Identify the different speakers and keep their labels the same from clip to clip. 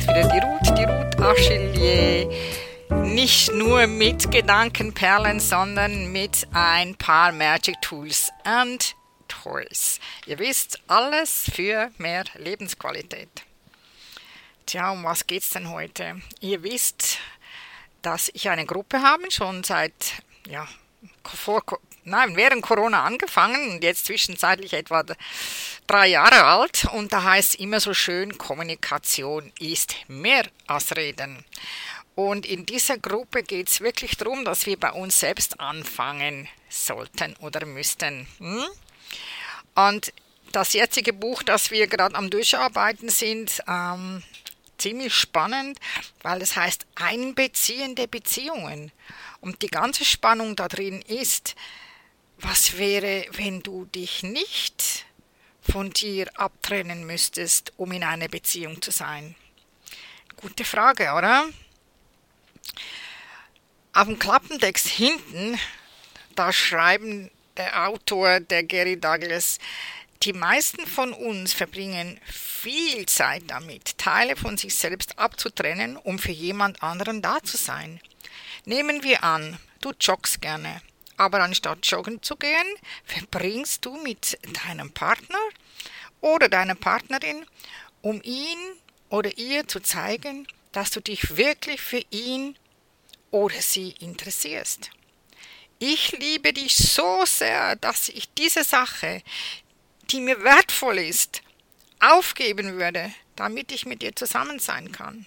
Speaker 1: ist wieder die Ruth, die Ruth Achillier. Nicht nur mit Gedankenperlen, sondern mit ein paar Magic Tools and Toys. Ihr wisst, alles für mehr Lebensqualität. Tja, um was geht's denn heute? Ihr wisst, dass ich eine Gruppe habe, schon seit, ja, vor, nein, während Corona angefangen und jetzt zwischenzeitlich etwa drei Jahre alt und da heißt immer so schön, Kommunikation ist mehr als Reden. Und in dieser Gruppe geht es wirklich darum, dass wir bei uns selbst anfangen sollten oder müssten. Hm? Und das jetzige Buch, das wir gerade am Durcharbeiten sind, ähm, ziemlich spannend, weil es heißt einbeziehende Beziehungen. Und die ganze Spannung da drin ist, was wäre, wenn du dich nicht von dir abtrennen müsstest, um in einer Beziehung zu sein? Gute Frage, oder? Auf dem Klappentext hinten, da schreiben der Autor, der Gary Douglas, die meisten von uns verbringen viel Zeit damit, Teile von sich selbst abzutrennen, um für jemand anderen da zu sein. Nehmen wir an, du joggst gerne, aber anstatt joggen zu gehen, verbringst du mit deinem Partner oder deiner Partnerin, um ihn oder ihr zu zeigen, dass du dich wirklich für ihn oder sie interessierst. Ich liebe dich so sehr, dass ich diese Sache, die mir wertvoll ist, aufgeben würde, damit ich mit dir zusammen sein kann.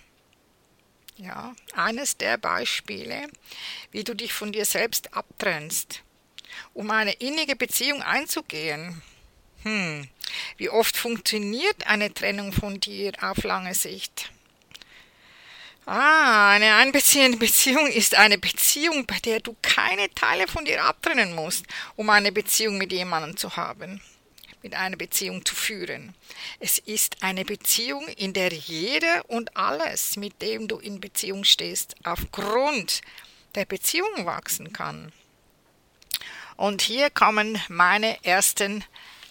Speaker 1: Ja, eines der Beispiele, wie du dich von dir selbst abtrennst, um eine innige Beziehung einzugehen. Hm, wie oft funktioniert eine Trennung von dir auf lange Sicht? Ah, eine einbeziehende Beziehung ist eine Beziehung, bei der du keine Teile von dir abtrennen musst, um eine Beziehung mit jemandem zu haben mit einer Beziehung zu führen. Es ist eine Beziehung, in der jeder und alles, mit dem du in Beziehung stehst, aufgrund der Beziehung wachsen kann. Und hier kommen meine ersten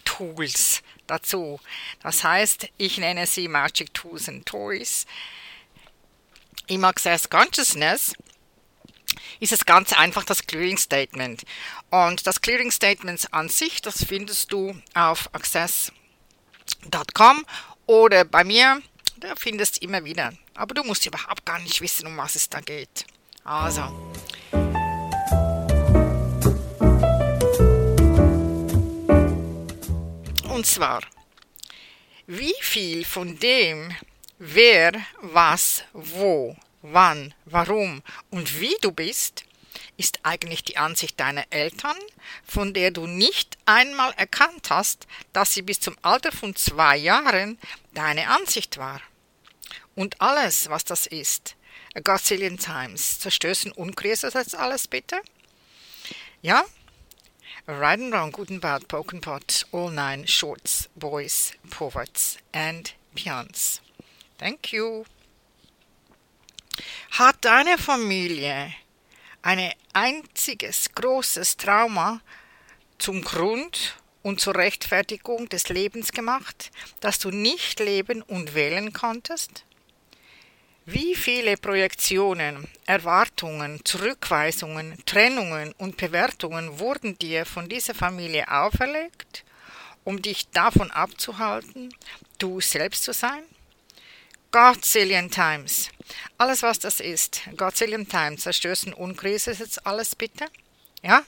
Speaker 1: Tools dazu. Das heißt, ich nenne sie Magic Tools and Toys. Im Access Consciousness ist es ganz einfach das Clearing Statement. Und das Clearing Statement an sich, das findest du auf access.com oder bei mir, da findest du immer wieder. Aber du musst überhaupt gar nicht wissen, um was es da geht. Also. Und zwar, wie viel von dem, wer, was, wo wann, warum und wie du bist, ist eigentlich die Ansicht deiner Eltern, von der du nicht einmal erkannt hast, dass sie bis zum Alter von zwei Jahren deine Ansicht war. Und alles, was das ist, a gazillion times, zerstößen unkriegst jetzt alles bitte? Ja? Right and wrong, good and bad, poke and pot, all nine, shorts, boys, poverts and beyonds. Thank you. Hat deine Familie ein einziges großes Trauma zum Grund und zur Rechtfertigung des Lebens gemacht, dass du nicht leben und wählen konntest? Wie viele Projektionen, Erwartungen, Zurückweisungen, Trennungen und Bewertungen wurden dir von dieser Familie auferlegt, um dich davon abzuhalten, du selbst zu sein? Godzillion Times. Alles, was das ist. Godzillion Times. Zerstößen Unkrise ist jetzt alles bitte. Ja?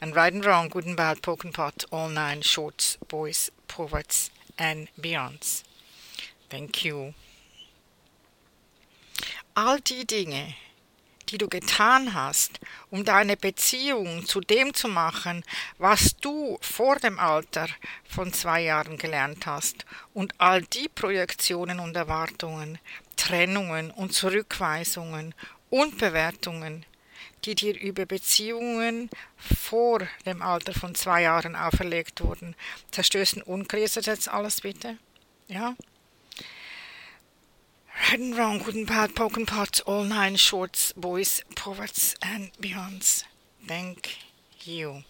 Speaker 1: And right and wrong, good and bad, poke and pot, all nine, shorts, boys, poverts and beyonds. Thank you. All die Dinge, die du getan hast, um deine Beziehung zu dem zu machen, was du vor dem Alter von zwei Jahren gelernt hast, und all die Projektionen und Erwartungen, Trennungen und Zurückweisungen und Bewertungen, die dir über Beziehungen vor dem Alter von zwei Jahren auferlegt wurden. Zerstößen unkreist jetzt alles bitte? Ja? Right and wrong, good and bad, pot, all nine shorts, boys, poverts and beyonds. Thank you.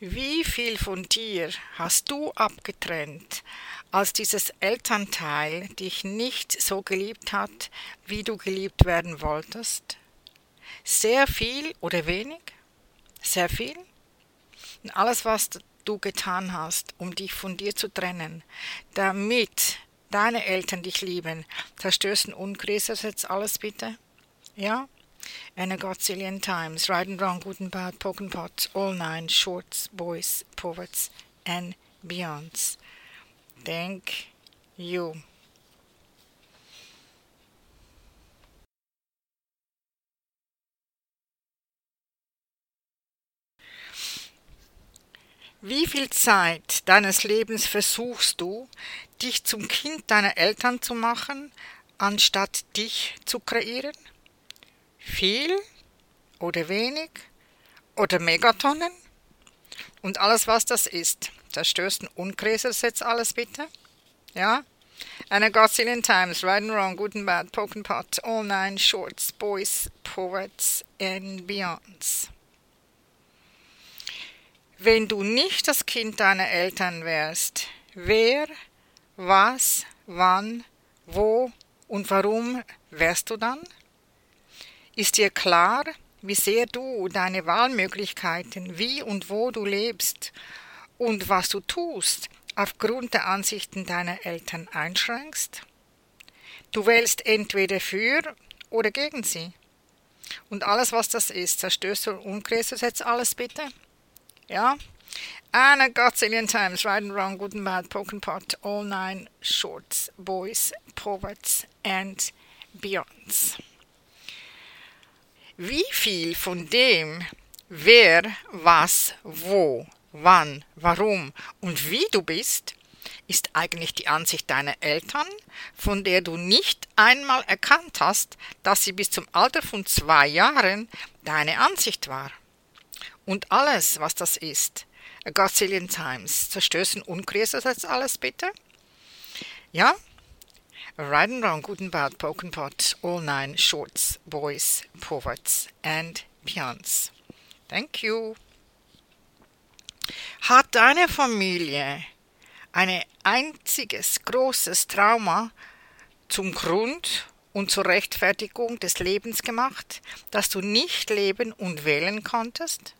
Speaker 1: Wie viel von dir hast du abgetrennt, als dieses Elternteil dich nicht so geliebt hat, wie du geliebt werden wolltest? Sehr viel oder wenig? Sehr viel? Und alles, was du getan hast, um dich von dir zu trennen, damit deine Eltern dich lieben, zerstößt und unkriegst jetzt alles bitte? Ja? and a godzillion times, right and wrong, good and bad, poke and pots, all nine, shorts, boys, poets, and beyonds. Thank you. Wie viel Zeit deines Lebens versuchst du, dich zum Kind deiner Eltern zu machen, anstatt dich zu kreieren? viel oder wenig oder Megatonnen und alles, was das ist. Zerstößt ein Unkreses jetzt alles bitte. Ja? And a gazillion times, right and wrong, good and bad, poke and pot, all nine shorts, boys, poets and beyonds. Wenn du nicht das Kind deiner Eltern wärst, wer, was, wann, wo und warum wärst du dann? Ist dir klar, wie sehr du deine Wahlmöglichkeiten, wie und wo du lebst und was du tust, aufgrund der Ansichten deiner Eltern einschränkst? Du wählst entweder für oder gegen sie. Und alles, was das ist, zerstößt du und umkreist du jetzt alles bitte? Ja? And godzillion times, right and wrong, good and bad, poke pot, all nine shorts, boys, poets and beyonds. Wie viel von dem, wer, was, wo, wann, warum und wie du bist, ist eigentlich die Ansicht deiner Eltern, von der du nicht einmal erkannt hast, dass sie bis zum Alter von zwei Jahren deine Ansicht war. Und alles, was das ist, a gazillion times, zerstößen und jetzt alles bitte? Ja? Right and Wrong, Good and Bad, Poke and Pot, All Nine, Shorts, Boys, Poverts and Beyonds. Thank you. Hat deine Familie ein einziges großes Trauma zum Grund und zur Rechtfertigung des Lebens gemacht, das du nicht leben und wählen konntest?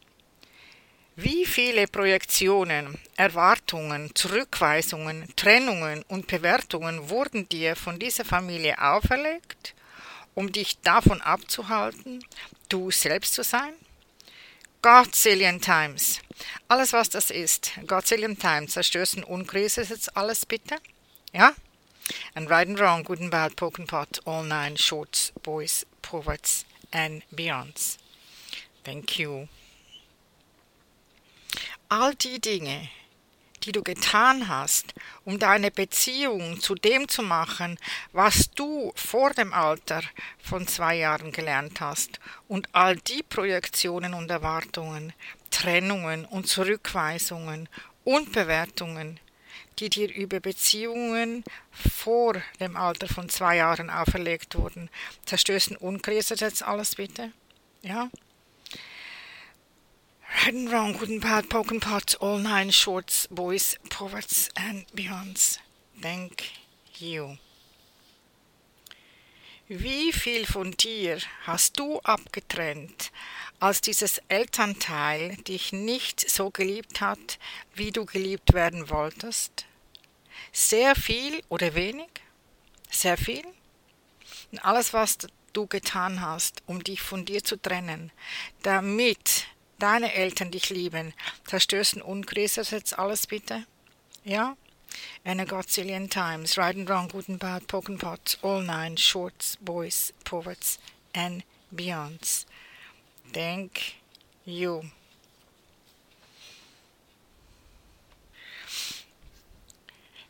Speaker 1: Wie viele Projektionen, Erwartungen, Zurückweisungen, Trennungen und Bewertungen wurden dir von dieser Familie auferlegt, um dich davon abzuhalten, du selbst zu sein? Godzillion Times. Alles, was das ist. Godzillion Times. Zerstößen Unkrise ist jetzt alles bitte. Ja? And right and wrong, good and bad, poke pot, all nine shorts, boys, poets and beyonds. Thank you all die Dinge, die du getan hast, um deine Beziehung zu dem zu machen, was du vor dem Alter von zwei Jahren gelernt hast, und all die Projektionen und Erwartungen, Trennungen und Zurückweisungen und Bewertungen, die dir über Beziehungen vor dem Alter von zwei Jahren auferlegt wurden, zerstößen unkreist jetzt alles bitte? Ja? Right and wrong, good and bad, pots, all nine shorts, boys, poets and beyonds. Thank you. Wie viel von dir hast du abgetrennt, als dieses Elternteil dich nicht so geliebt hat, wie du geliebt werden wolltest? Sehr viel oder wenig? Sehr viel? Und alles, was du getan hast, um dich von dir zu trennen, damit deine Eltern dich lieben, zerstößt und das jetzt alles bitte? Ja? And a godzillion times, right and wrong, good and bad, poke and pots, all nine, shorts, boys, poets and beyonds. Thank you.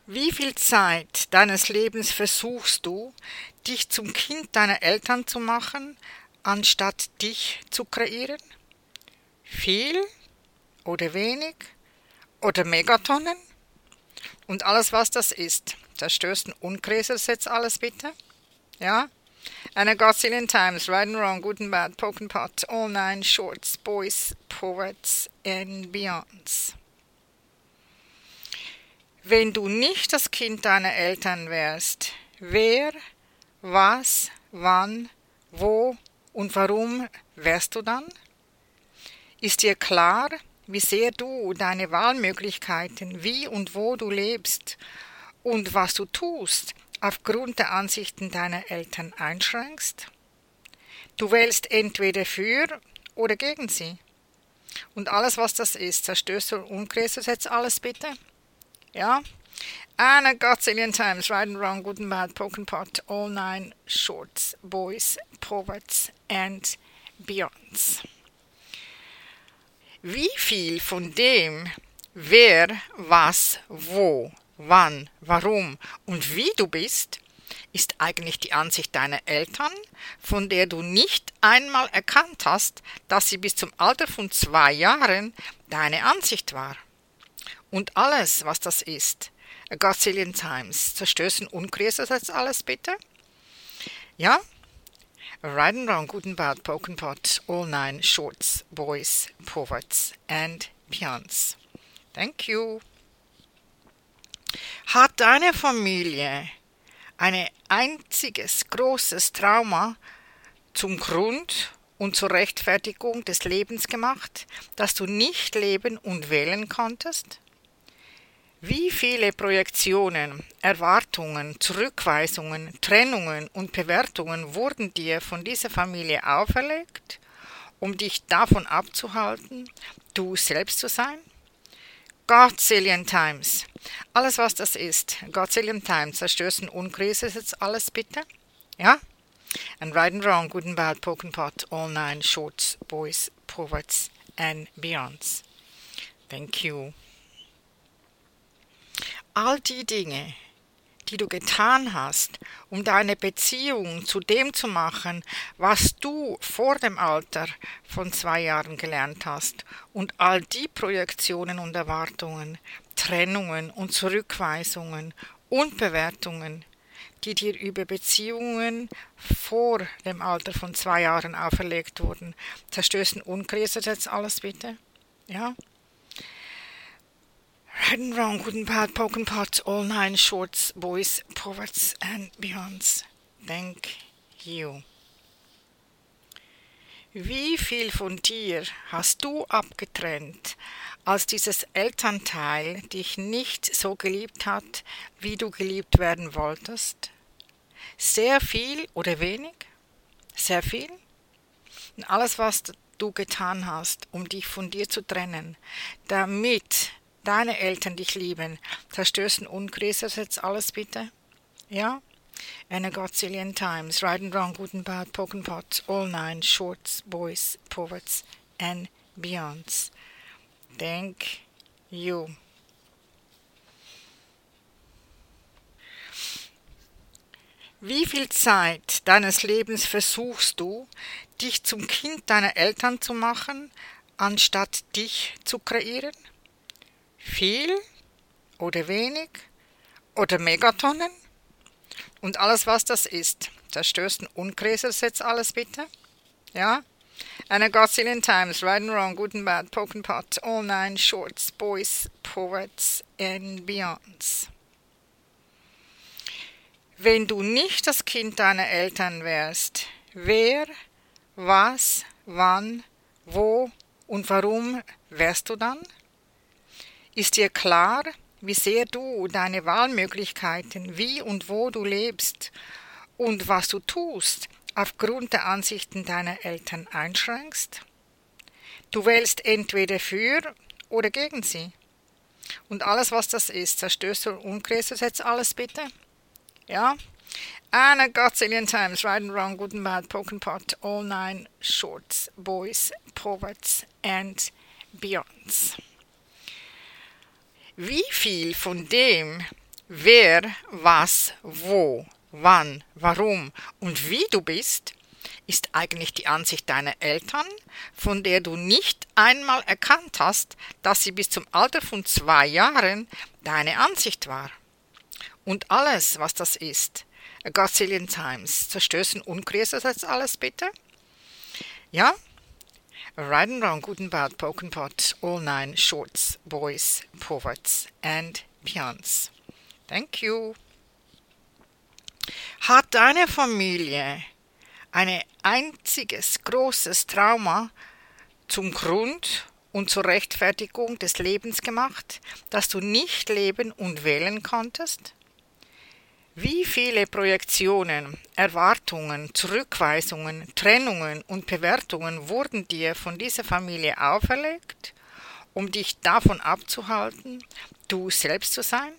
Speaker 1: Wie viel Zeit deines Lebens versuchst du, dich zum Kind deiner Eltern zu machen, anstatt dich zu kreieren? Viel oder wenig oder Megatonnen und alles, was das ist. Zerstößt und unkreselt jetzt alles bitte. Ja? and a gazillion times, right and wrong, good and bad, poke and pot, all nine shorts, boys, poets and beyonds. Wenn du nicht das Kind deiner Eltern wärst, wer, was, wann, wo und warum wärst du dann? Ist dir klar, wie sehr du deine Wahlmöglichkeiten, wie und wo du lebst und was du tust, aufgrund der Ansichten deiner Eltern einschränkst? Du wählst entweder für oder gegen sie. Und alles, was das ist, zerstößt du und du jetzt alles bitte? Ja? And a gazillion times, right and wrong, good and bad, poke pot, all nine shorts, boys, poets and beyonds. Wie viel von dem, wer, was, wo, wann, warum und wie du bist, ist eigentlich die Ansicht deiner Eltern, von der du nicht einmal erkannt hast, dass sie bis zum Alter von zwei Jahren deine Ansicht war. Und alles, was das ist, a gazillion times, zerstößen unkriegst jetzt alles bitte? Ja? Right and wrong, good and bad, poke pot, all nine, shorts, boys, poets and beyonds. Thank you. Hat deine Familie ein einziges großes Trauma zum Grund und zur Rechtfertigung des Lebens gemacht, das du nicht leben und wählen konntest? Wie viele Projektionen, Erwartungen, Zurückweisungen, Trennungen und Bewertungen wurden dir von dieser Familie auferlegt, um dich davon abzuhalten, du selbst zu sein? Godzillion Times. Alles, was das ist. Godzillion Times. Zerstößen Unkrise ist jetzt alles bitte. Ja? And right and wrong, good and bad, poke and pot, all nine shorts, boys, poets and beyonds. Thank you. All die Dinge, die du getan hast, um deine Beziehung zu dem zu machen, was du vor dem Alter von zwei Jahren gelernt hast, und all die Projektionen und Erwartungen, Trennungen und Zurückweisungen und Bewertungen, die dir über Beziehungen vor dem Alter von zwei Jahren auferlegt wurden, zerstößen unkreist jetzt alles bitte? Ja? Right wrong, good and bad, poke and pot, all nine shorts, boys, poets and beyonds. Thank you. Wie viel von dir hast du abgetrennt, als dieses Elternteil dich nicht so geliebt hat, wie du geliebt werden wolltest? Sehr viel oder wenig? Sehr viel? Alles, was du getan hast, um dich von dir zu trennen, damit deine Eltern dich lieben, zerstößen Unkrises jetzt alles bitte? Ja? And a gazillion times, right and wrong, good and bad, poke and pot, all nine, shorts, boys, poets and beyonds. Thank you. Wie viel Zeit deines Lebens versuchst du, dich zum Kind deiner Eltern zu machen, anstatt dich zu kreieren? Viel oder wenig oder Megatonnen und alles, was das ist. Zerstößt und Unkreses jetzt alles bitte? Ja? And a gazillion times, right and wrong, good and bad, poke and pot, all nine shorts, boys, poets and beyonds. Wenn du nicht das Kind deiner Eltern wärst, wer, was, wann, wo und warum wärst du dann? Ist dir klar, wie sehr du deine Wahlmöglichkeiten, wie und wo du lebst und was du tust, aufgrund der Ansichten deiner Eltern einschränkst? Du wählst entweder für oder gegen sie. Und alles, was das ist, zerstößt und umkreist jetzt alles bitte? Ja? And a gazillion times, right and wrong, good and bad, poke and pot, all nine shorts, boys, poets and beyonds. Wie viel von dem, wer, was, wo, wann, warum und wie du bist, ist eigentlich die Ansicht deiner Eltern, von der du nicht einmal erkannt hast, dass sie bis zum Alter von zwei Jahren deine Ansicht war. Und alles, was das ist, a gazillion times. Zerstößen und größer als alles bitte? Ja? Right and good and bad, poke pot, all nine, shorts, boys, poverts and beyonds. Thank you. Hat deine Familie ein einziges großes Trauma zum Grund und zur Rechtfertigung des Lebens gemacht, dass du nicht leben und wählen konntest? Wie viele Projektionen, Erwartungen, Zurückweisungen, Trennungen und Bewertungen wurden dir von dieser Familie auferlegt, um dich davon abzuhalten, du selbst zu sein?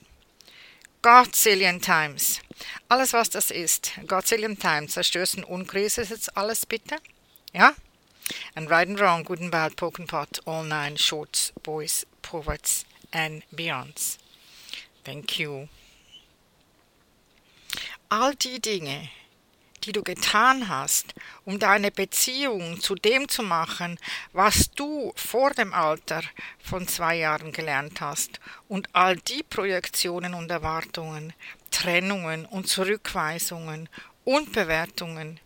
Speaker 1: Godzillion Times. Alles, was das ist. Godzillion Times. Zerstößen Unkrise ist jetzt alles bitte? Ja? And right and wrong, good and bad, poke and pot, all nine, shorts, boys, poverts and beyonds. Thank you all die Dinge, die du getan hast, um deine Beziehung zu dem zu machen, was du vor dem Alter von zwei Jahren gelernt hast, und all die Projektionen und Erwartungen, Trennungen und Zurückweisungen und Bewertungen,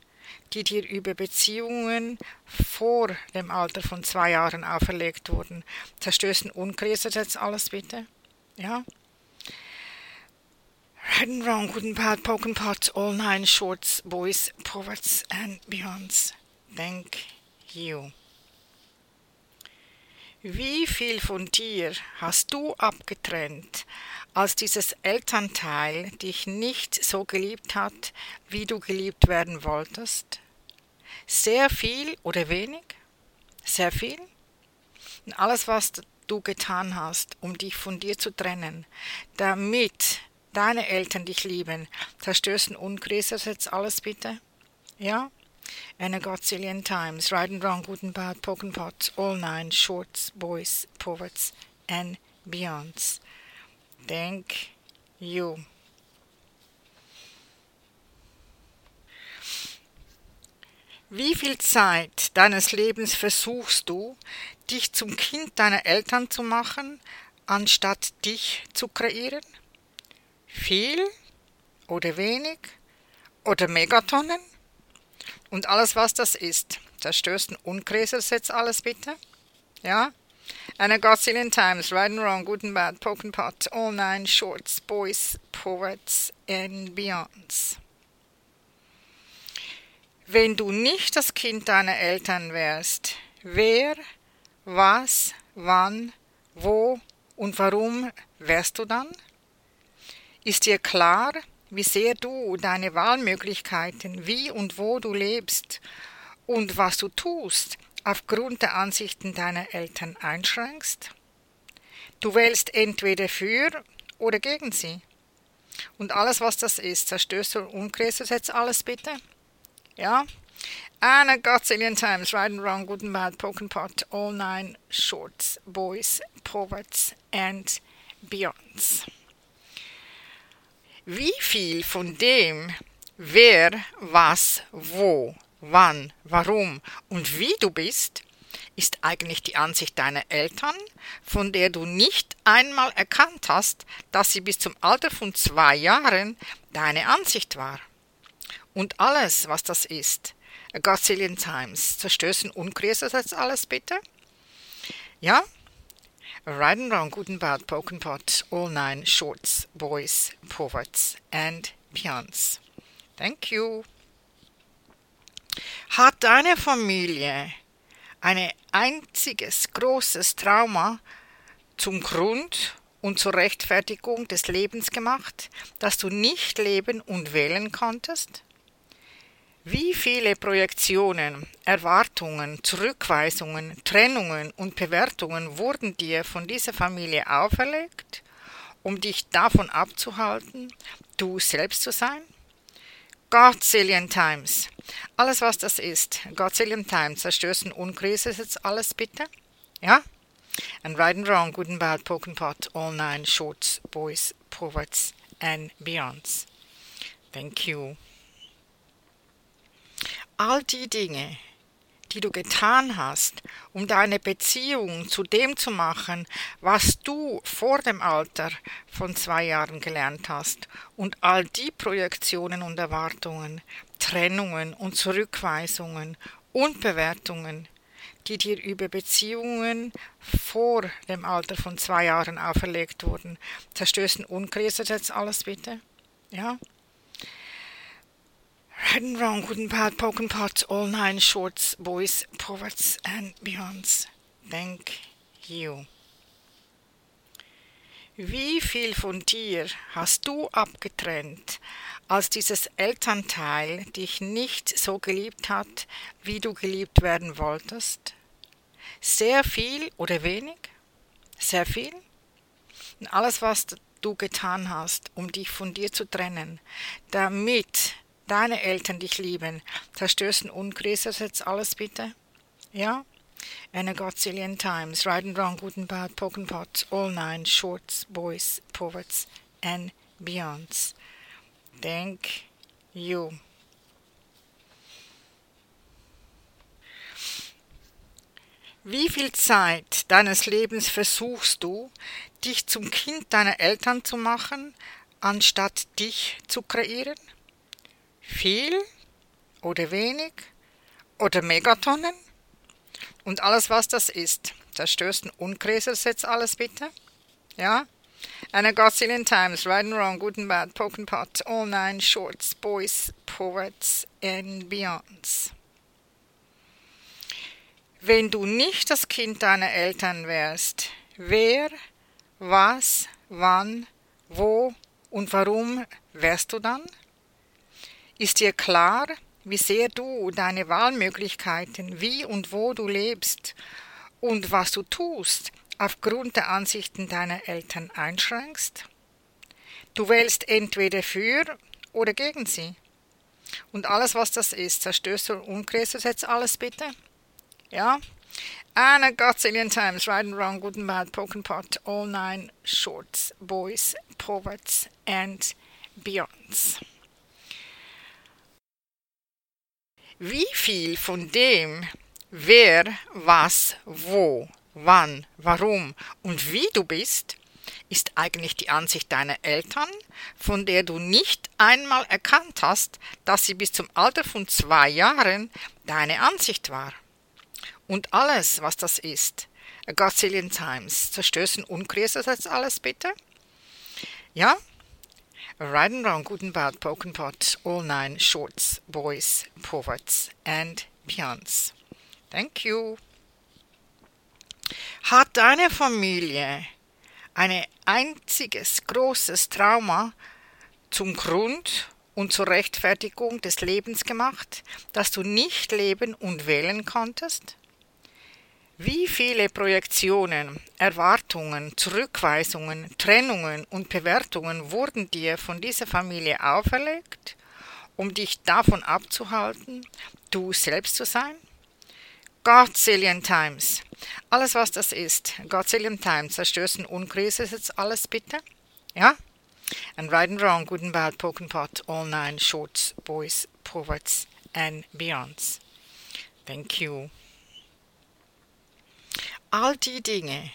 Speaker 1: die dir über Beziehungen vor dem Alter von zwei Jahren auferlegt wurden, zerstößen unkriselt jetzt alles bitte? Ja? Right and wrong, good and bad, pot, all nine shorts, boys, poverts and beyonds. Thank you. Wie viel von dir hast du abgetrennt, als dieses Elternteil dich nicht so geliebt hat, wie du geliebt werden wolltest? Sehr viel oder wenig? Sehr viel? Und alles, was du getan hast, um dich von dir zu trennen, damit deine Eltern dich lieben, zerstößen Unkrise jetzt alles bitte? Ja? And a godzillion times, right and wrong, good and bad, poke and pot, all nine, shorts, boys, poverts and beyonds. Thank you. Wie viel Zeit deines Lebens versuchst du, dich zum Kind deiner Eltern zu machen, anstatt dich zu kreieren? Viel oder wenig oder Megatonnen und alles, was das ist. Zerstößt und jetzt alles bitte. Ja? And a gazillion times, right and wrong, good and bad, poke and pot, all nine shorts, boys, poets and beyonds. Wenn du nicht das Kind deiner Eltern wärst, wer, was, wann, wo und warum wärst du dann? Ist dir klar, wie sehr du deine Wahlmöglichkeiten, wie und wo du lebst und was du tust, aufgrund der Ansichten deiner Eltern einschränkst? Du wählst entweder für oder gegen sie. Und alles, was das ist, zerstößt und umkreist du jetzt alles bitte? Ja? And a gazillion times, right and wrong, good and bad, poke and pot, all nine shorts, boys, poverts and beyonds. Wie viel von dem, wer, was, wo, wann, warum und wie du bist, ist eigentlich die Ansicht deiner Eltern, von der du nicht einmal erkannt hast, dass sie bis zum Alter von zwei Jahren deine Ansicht war. Und alles, was das ist, a gazillion times, zerstößen unkriegst jetzt alles bitte? Ja, Right and wrong, good bad, poke all nine, shorts, boys, poverts and beyonds. Thank you. Hat deine Familie ein einziges großes Trauma zum Grund und zur Rechtfertigung des Lebens gemacht, dass du nicht leben und wählen konntest? Wie viele Projektionen, Erwartungen, Zurückweisungen, Trennungen und Bewertungen wurden dir von dieser Familie auferlegt, um dich davon abzuhalten, du selbst zu sein? Godzillion Times. Alles, was das ist. Godzillion Times. Zerstößen Unkrise jetzt alles bitte? Ja? And right and wrong, good and bad, poke pot, all nine, shorts, boys, poverts and beyonds. Thank you all die Dinge, die du getan hast, um deine Beziehung zu dem zu machen, was du vor dem Alter von zwei Jahren gelernt hast, und all die Projektionen und Erwartungen, Trennungen und Zurückweisungen und Bewertungen, die dir über Beziehungen vor dem Alter von zwei Jahren auferlegt wurden. Zerstößen unkreist jetzt alles bitte? Ja? Right and wrong, good and bad, poke and pot, all nine shorts, boys, poets and beyonds. Thank you. Wie viel von dir hast du abgetrennt, als dieses Elternteil dich nicht so geliebt hat, wie du geliebt werden wolltest? Sehr viel oder wenig? Sehr viel? Und alles, was du getan hast, um dich von dir zu trennen, damit deine Eltern dich lieben, zerstößen Unchrist jetzt alles bitte? Ja? And a godzillion times, right and wrong, good and bad, poke and all nine, shorts, boys, poets, and beyonds. Thank you. Wie viel Zeit deines Lebens versuchst du, dich zum Kind deiner Eltern zu machen, anstatt dich zu kreieren? Viel oder wenig oder Megatonnen und alles, was das ist. Zerstößt ein Unkreses jetzt alles bitte? Ja? And a gazillion times, right and wrong, good and bad, poke and pot, all nine shorts, boys, poets and beyonds. Wenn du nicht das Kind deiner Eltern wärst, wer, was, wann, wo und warum wärst du dann? Ist dir klar, wie sehr du deine Wahlmöglichkeiten, wie und wo du lebst und was du tust, aufgrund der Ansichten deiner Eltern einschränkst? Du wählst entweder für oder gegen sie. Und alles, was das ist, zerstößt und du jetzt alles bitte? Ja? And a godzillion times, right and wrong, good and bad, poke and pot, all nine shorts, boys, poets and beyonds. Wie viel von dem, wer, was, wo, wann, warum und wie du bist, ist eigentlich die Ansicht deiner Eltern, von der du nicht einmal erkannt hast, dass sie bis zum Alter von zwei Jahren deine Ansicht war. Und alles, was das ist, a gazillion times, zerstößen unkreist das alles bitte? Ja, Right and wrong, and bad, poke pot, all nine, shorts, boys, poets and beyonds. Thank you. Hat deine Familie ein einziges großes Trauma zum Grund und zur Rechtfertigung des Lebens gemacht, das du nicht leben und wählen konntest? Wie viele Projektionen, Erwartungen, Zurückweisungen, Trennungen und Bewertungen wurden dir von dieser Familie auferlegt, um dich davon abzuhalten, du selbst zu sein? Godzillion Times. Alles, was das ist. Godzillion Times. Zerstößen Unkrise jetzt alles bitte? Ja? And right and wrong, good and bad, poke and pot, all nine shorts, boys, poets and beyonds. Thank you all die Dinge,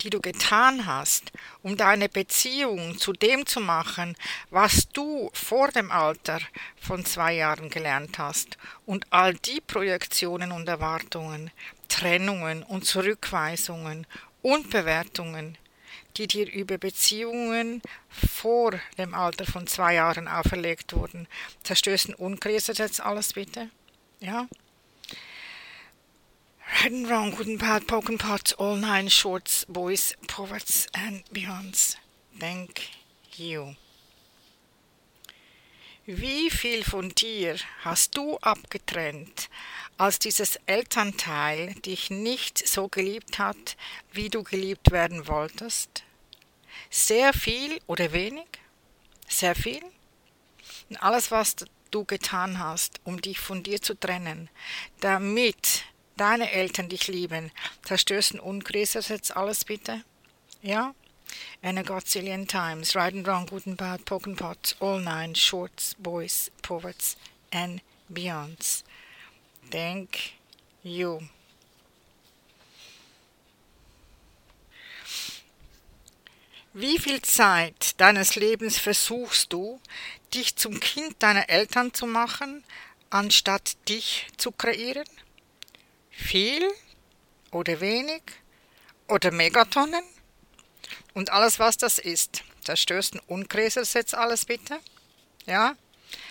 Speaker 1: die du getan hast, um deine Beziehung zu dem zu machen, was du vor dem Alter von zwei Jahren gelernt hast, und all die Projektionen und Erwartungen, Trennungen und Zurückweisungen und Bewertungen, die dir über Beziehungen vor dem Alter von zwei Jahren auferlegt wurden, zerstößen unkreist jetzt alles bitte? Ja? Right and wrong, good and bad, poke and pot, all nine shorts, boys, poets and beyonds. Thank you. Wie viel von dir hast du abgetrennt, als dieses Elternteil dich nicht so geliebt hat, wie du geliebt werden wolltest? Sehr viel oder wenig? Sehr viel? Alles, was du getan hast, um dich von dir zu trennen, damit deine Eltern dich lieben. Zerstößen Unchrist jetzt alles bitte? Ja? And a godzillion times, right and wrong, good and bad, poke and pots, all nine, shorts, boys, poets and beyonds. Thank you. Wie viel Zeit deines Lebens versuchst du, dich zum Kind deiner Eltern zu machen, anstatt dich zu kreieren? Viel oder wenig oder Megatonnen? Und alles, was das ist. Zerstörst ein Unkreses jetzt alles bitte? Ja?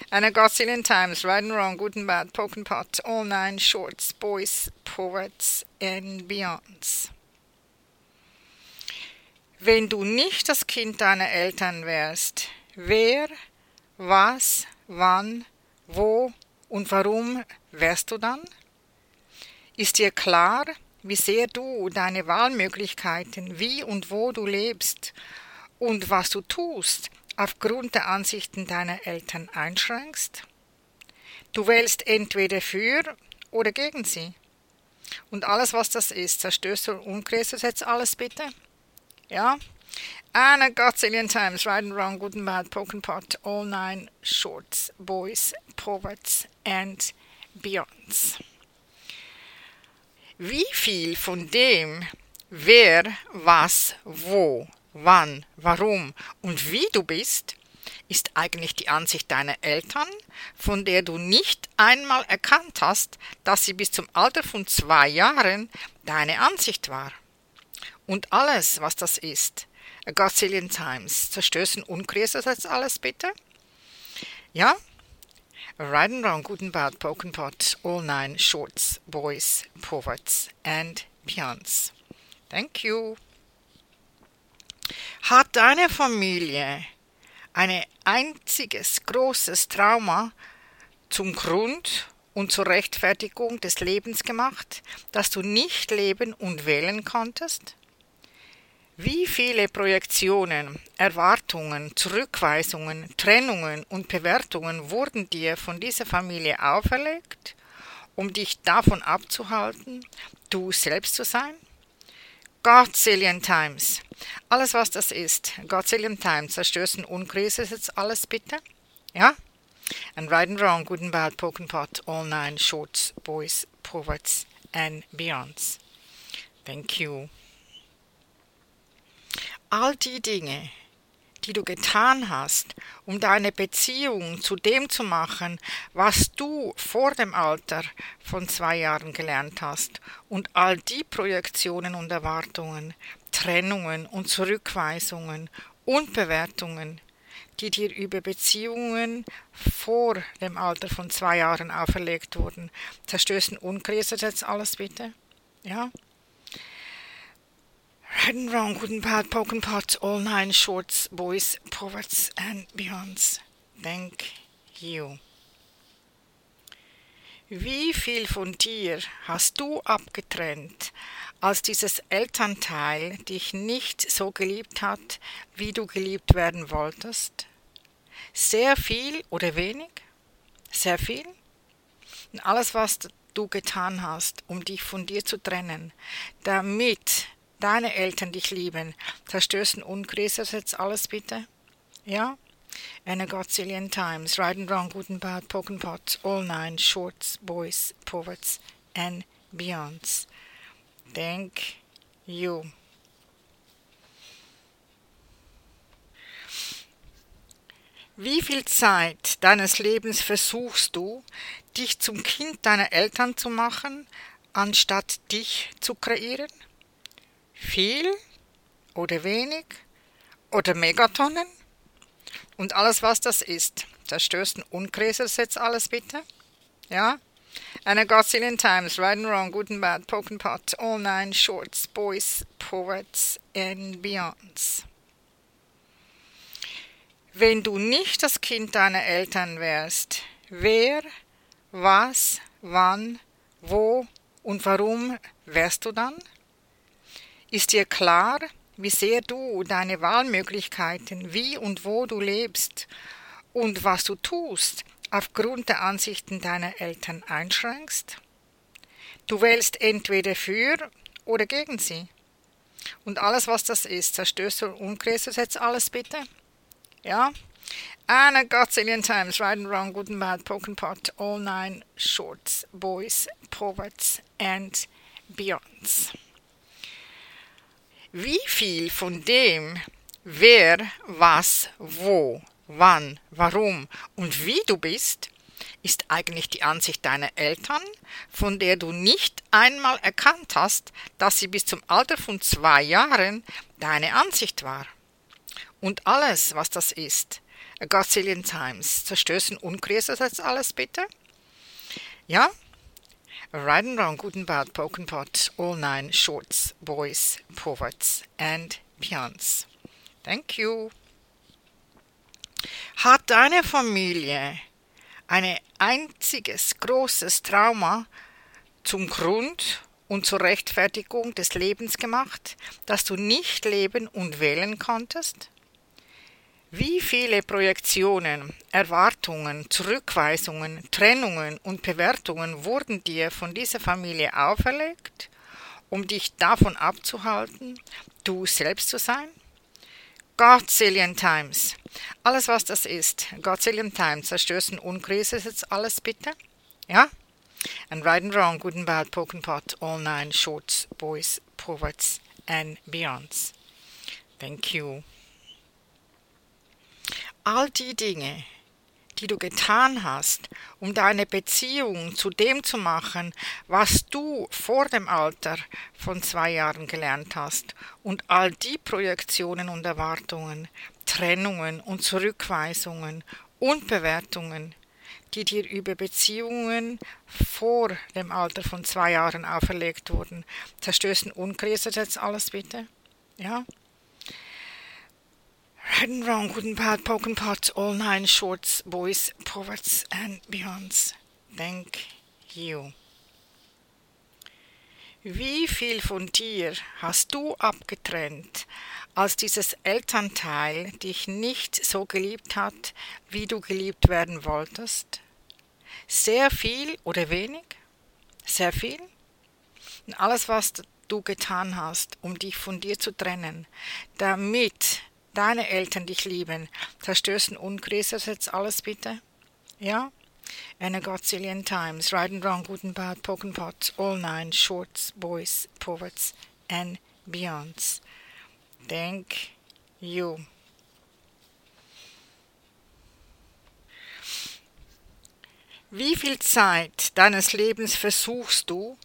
Speaker 1: And a gazillion times, right and wrong, good and bad, poke and pot, all nine shorts, boys, poets and beyonds. Wenn du nicht das Kind deiner Eltern wärst, wer, was, wann, wo und warum wärst du dann? Ist dir klar, wie sehr du deine Wahlmöglichkeiten, wie und wo du lebst und was du tust, aufgrund der Ansichten deiner Eltern einschränkst? Du wählst entweder für oder gegen sie. Und alles, was das ist, zerstößt du und du jetzt alles bitte? Ja? And a gazillion times, right and wrong, good and bad, poke and pot, all nine shorts, boys, poets and beyonds. Wie viel von dem, wer, was, wo, wann, warum und wie du bist, ist eigentlich die Ansicht deiner Eltern, von der du nicht einmal erkannt hast, dass sie bis zum Alter von zwei Jahren deine Ansicht war. Und alles, was das ist, a gazillion times, zerstößen und kreierst das alles bitte? Ja? And bad, poke and pot, all nine shorts, boys, poverts and beyonds. Thank you. Hat deine Familie ein einziges großes Trauma zum Grund und zur Rechtfertigung des Lebens gemacht, das du nicht leben und wählen konntest? Wie viele Projektionen, Erwartungen, Zurückweisungen, Trennungen und Bewertungen wurden dir von dieser Familie auferlegt, um dich davon abzuhalten, du selbst zu sein? Godzillion Times. Alles, was das ist. Godzillion Times. Zerstößen Unkrise ist jetzt alles bitte. Ja? And right and wrong, good and bad, poke pot, all nine shorts, boys, poets and beyonds. Thank you all die Dinge, die du getan hast, um deine Beziehung zu dem zu machen, was du vor dem Alter von zwei Jahren gelernt hast, und all die Projektionen und Erwartungen, Trennungen und Zurückweisungen und Bewertungen, die dir über Beziehungen vor dem Alter von zwei Jahren auferlegt wurden, zerstößen unkreist jetzt alles bitte? Ja? Right and wrong, good and bad, pots, all nine shorts, boys, poets and beyonds. Thank you. Wie viel von dir hast du abgetrennt, als dieses Elternteil dich nicht so geliebt hat, wie du geliebt werden wolltest? Sehr viel oder wenig? Sehr viel? Und alles, was du getan hast, um dich von dir zu trennen, damit deine Eltern dich lieben, zerstößen und das jetzt alles bitte? Ja? And a godzillion times, right and wrong, good and bad, poke pots, all nine, shorts, boys, poets and beyonds. Thank you. Wie viel Zeit deines Lebens versuchst du, dich zum Kind deiner Eltern zu machen, anstatt dich zu kreieren? Viel oder wenig oder Megatonnen und alles, was das ist. Zerstößt und unkreist jetzt alles bitte? Ja? And a gazillion times, right and wrong, good and bad, poke and pot, all nine shorts, boys, poets and beyonds. Wenn du nicht das Kind deiner Eltern wärst, wer, was, wann, wo und warum wärst du dann? Ist dir klar, wie sehr du deine Wahlmöglichkeiten, wie und wo du lebst und was du tust, aufgrund der Ansichten deiner Eltern einschränkst? Du wählst entweder für oder gegen sie. Und alles, was das ist, zerstößt du und du jetzt alles bitte? Ja? And a gazillion times, right and wrong, good and bad, poking pot, all nine shorts, boys, poets and beyonds. Wie viel von dem, wer, was, wo, wann, warum und wie du bist, ist eigentlich die Ansicht deiner Eltern, von der du nicht einmal erkannt hast, dass sie bis zum Alter von zwei Jahren deine Ansicht war. Und alles, was das ist, a gazillion times, zerstößen unkriegst jetzt alles bitte? Ja? Right and wrong, and bad, broken pot, all nine, shorts, boys, poverts and beyonds. Thank you. Hat deine Familie ein einziges großes Trauma zum Grund und zur Rechtfertigung des Lebens gemacht, das du nicht leben und wählen konntest? Wie viele Projektionen, Erwartungen, Zurückweisungen, Trennungen und Bewertungen wurden dir von dieser Familie auferlegt, um dich davon abzuhalten, du selbst zu sein? Godzillion Times. Alles, was das ist. Godzillion Times. Zerstößen Unkrise ist jetzt alles bitte. Ja? And right and wrong, good and bad, poke and pot, all nine, shorts, boys, poets and beyonds. Thank you. All die Dinge, die du getan hast, um deine Beziehung zu dem zu machen, was du vor dem Alter von zwei Jahren gelernt hast, und all die Projektionen und Erwartungen, Trennungen und Zurückweisungen und Bewertungen, die dir über Beziehungen vor dem Alter von zwei Jahren auferlegt wurden, zerstößen unkriegt jetzt alles bitte? Ja? And wrong, good and bad, poking pots, all nine shorts, boys, poets and beyonds. Thank you. Wie viel von dir hast du abgetrennt, als dieses Elternteil dich nicht so geliebt hat, wie du geliebt werden wolltest? Sehr viel oder wenig? Sehr viel? Alles, was du getan hast, um dich von dir zu trennen, damit deine Eltern dich lieben. Zerstößen Ungräser jetzt alles bitte? Ja? And a godzillion times, right and wrong, good and bad, poke and pots, all nine, shorts, boys, poets and beyonds. Thank you. Wie viel Zeit deines Lebens versuchst du,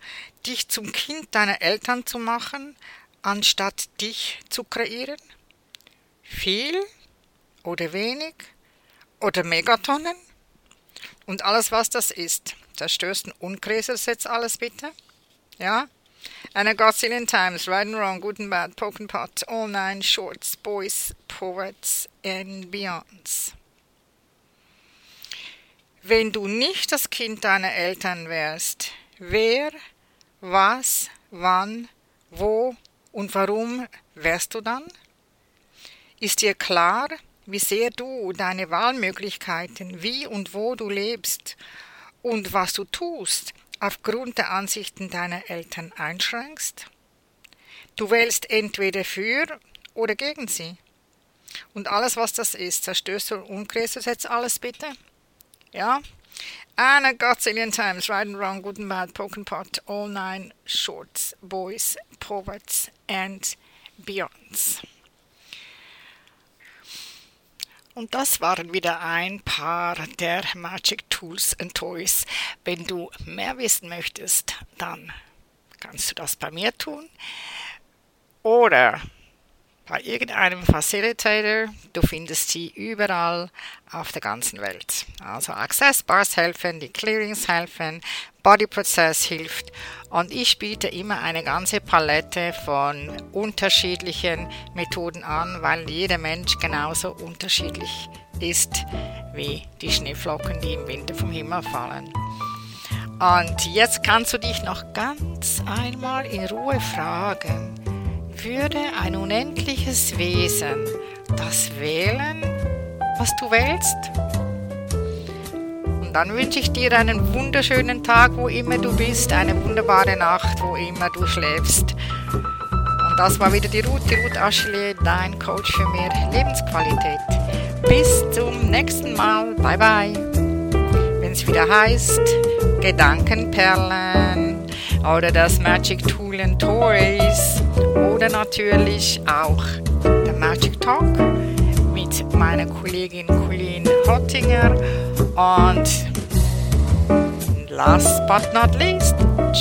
Speaker 1: dich zum Kind deiner Eltern zu machen, anstatt dich zu kreieren? Viel oder wenig oder Megatonnen und alles, was das ist. Zerstößen Unkräses jetzt alles bitte? Ja? And a gazillion times, right and wrong, good and bad, poke and pot, all nine shorts, boys, poets and beyonds. Wenn du nicht das Kind deiner Eltern wärst, wer, was, wann, wo und warum wärst du dann? Ist dir klar, wie sehr du deine Wahlmöglichkeiten, wie und wo du lebst und was du tust, aufgrund der Ansichten deiner Eltern einschränkst? Du wählst entweder für oder gegen sie. Und alles, was das ist, zerstößt und umkreist jetzt alles bitte? Ja? And a gazillion times, right and wrong, good and bad, poke and pot, all nine shorts, boys, poets and beyonds. Und das waren wieder ein paar der Magic Tools and Toys. Wenn du mehr wissen möchtest, dann kannst du das bei mir tun. Oder bei irgendeinem Facilitator. Du findest sie überall auf der ganzen Welt. Also Access Bars helfen, die Clearings helfen, Body Process hilft und ich biete immer eine ganze Palette von unterschiedlichen Methoden an, weil jeder Mensch genauso unterschiedlich ist wie die Schneeflocken, die im Winter vom Himmel fallen. Und jetzt kannst du dich noch ganz einmal in Ruhe fragen, würde ein unendliches Wesen das wählen, was du wählst? Und dann wünsche ich dir einen wunderschönen Tag, wo immer du bist, eine wunderbare Nacht, wo immer du schläfst. Und das war wieder die Ruth, die Ruth Aschle, dein Coach für mehr Lebensqualität. bis zum nächsten Mal. Bye bye. Wenn es wieder heißt Gedankenperlen oder das Magic Tool and Toys oder natürlich auch der Magic Talk mit meiner Kollegin Colleen Hottinger und last but not least,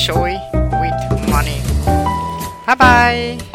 Speaker 1: joy with money. Bye bye.